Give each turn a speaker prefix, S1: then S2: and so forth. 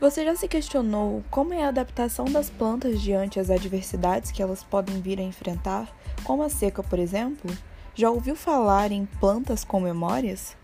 S1: Você já se questionou como é a adaptação das plantas diante as adversidades que elas podem vir a enfrentar, como a seca, por exemplo? Já ouviu falar em plantas com memórias?